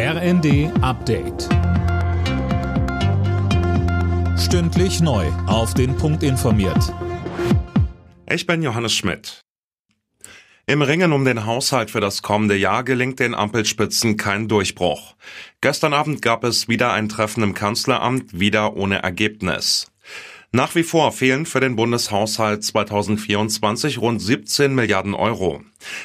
RND Update. Stündlich neu. Auf den Punkt informiert. Ich bin Johannes Schmidt. Im Ringen um den Haushalt für das kommende Jahr gelingt den Ampelspitzen kein Durchbruch. Gestern Abend gab es wieder ein Treffen im Kanzleramt, wieder ohne Ergebnis. Nach wie vor fehlen für den Bundeshaushalt 2024 rund 17 Milliarden Euro.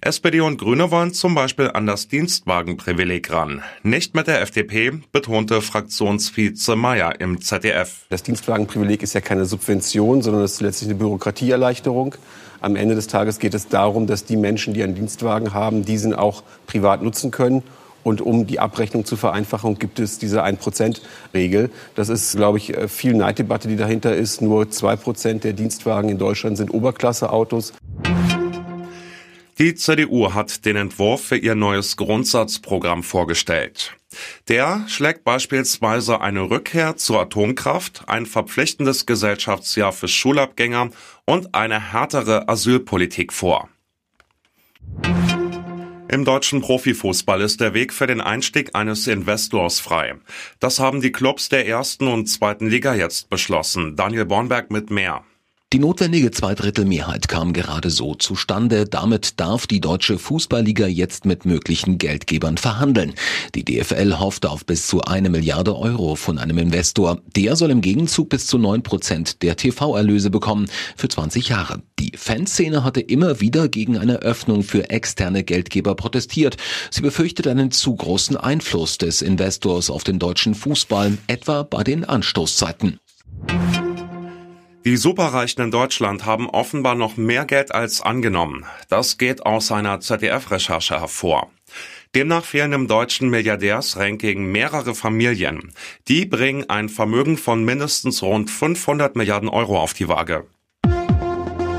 SPD und Grüne wollen zum Beispiel an das Dienstwagenprivileg ran. Nicht mit der FDP, betonte Fraktionsvize Meyer im ZDF. Das Dienstwagenprivileg ist ja keine Subvention, sondern es ist letztlich eine Bürokratieerleichterung. Am Ende des Tages geht es darum, dass die Menschen, die einen Dienstwagen haben, diesen auch privat nutzen können und um die Abrechnung zu vereinfachen, gibt es diese 1%-Regel. Das ist, glaube ich, äh, viel Neiddebatte, die dahinter ist. Nur 2% der Dienstwagen in Deutschland sind Oberklasseautos. Die CDU hat den Entwurf für ihr neues Grundsatzprogramm vorgestellt. Der schlägt beispielsweise eine Rückkehr zur Atomkraft, ein verpflichtendes Gesellschaftsjahr für Schulabgänger und eine härtere Asylpolitik vor. Im deutschen Profifußball ist der Weg für den Einstieg eines Investors frei. Das haben die Clubs der ersten und zweiten Liga jetzt beschlossen. Daniel Bornberg mit mehr. Die notwendige Zweidrittelmehrheit kam gerade so zustande. Damit darf die deutsche Fußballliga jetzt mit möglichen Geldgebern verhandeln. Die DFL hofft auf bis zu eine Milliarde Euro von einem Investor. Der soll im Gegenzug bis zu neun Prozent der TV-Erlöse bekommen für 20 Jahre. Die Fanszene hatte immer wieder gegen eine Öffnung für externe Geldgeber protestiert. Sie befürchtet einen zu großen Einfluss des Investors auf den deutschen Fußball, etwa bei den Anstoßzeiten. Die Superreichen in Deutschland haben offenbar noch mehr Geld als angenommen. Das geht aus einer ZDF-Recherche hervor. Demnach fehlen im deutschen Milliardärsranking mehrere Familien. Die bringen ein Vermögen von mindestens rund 500 Milliarden Euro auf die Waage.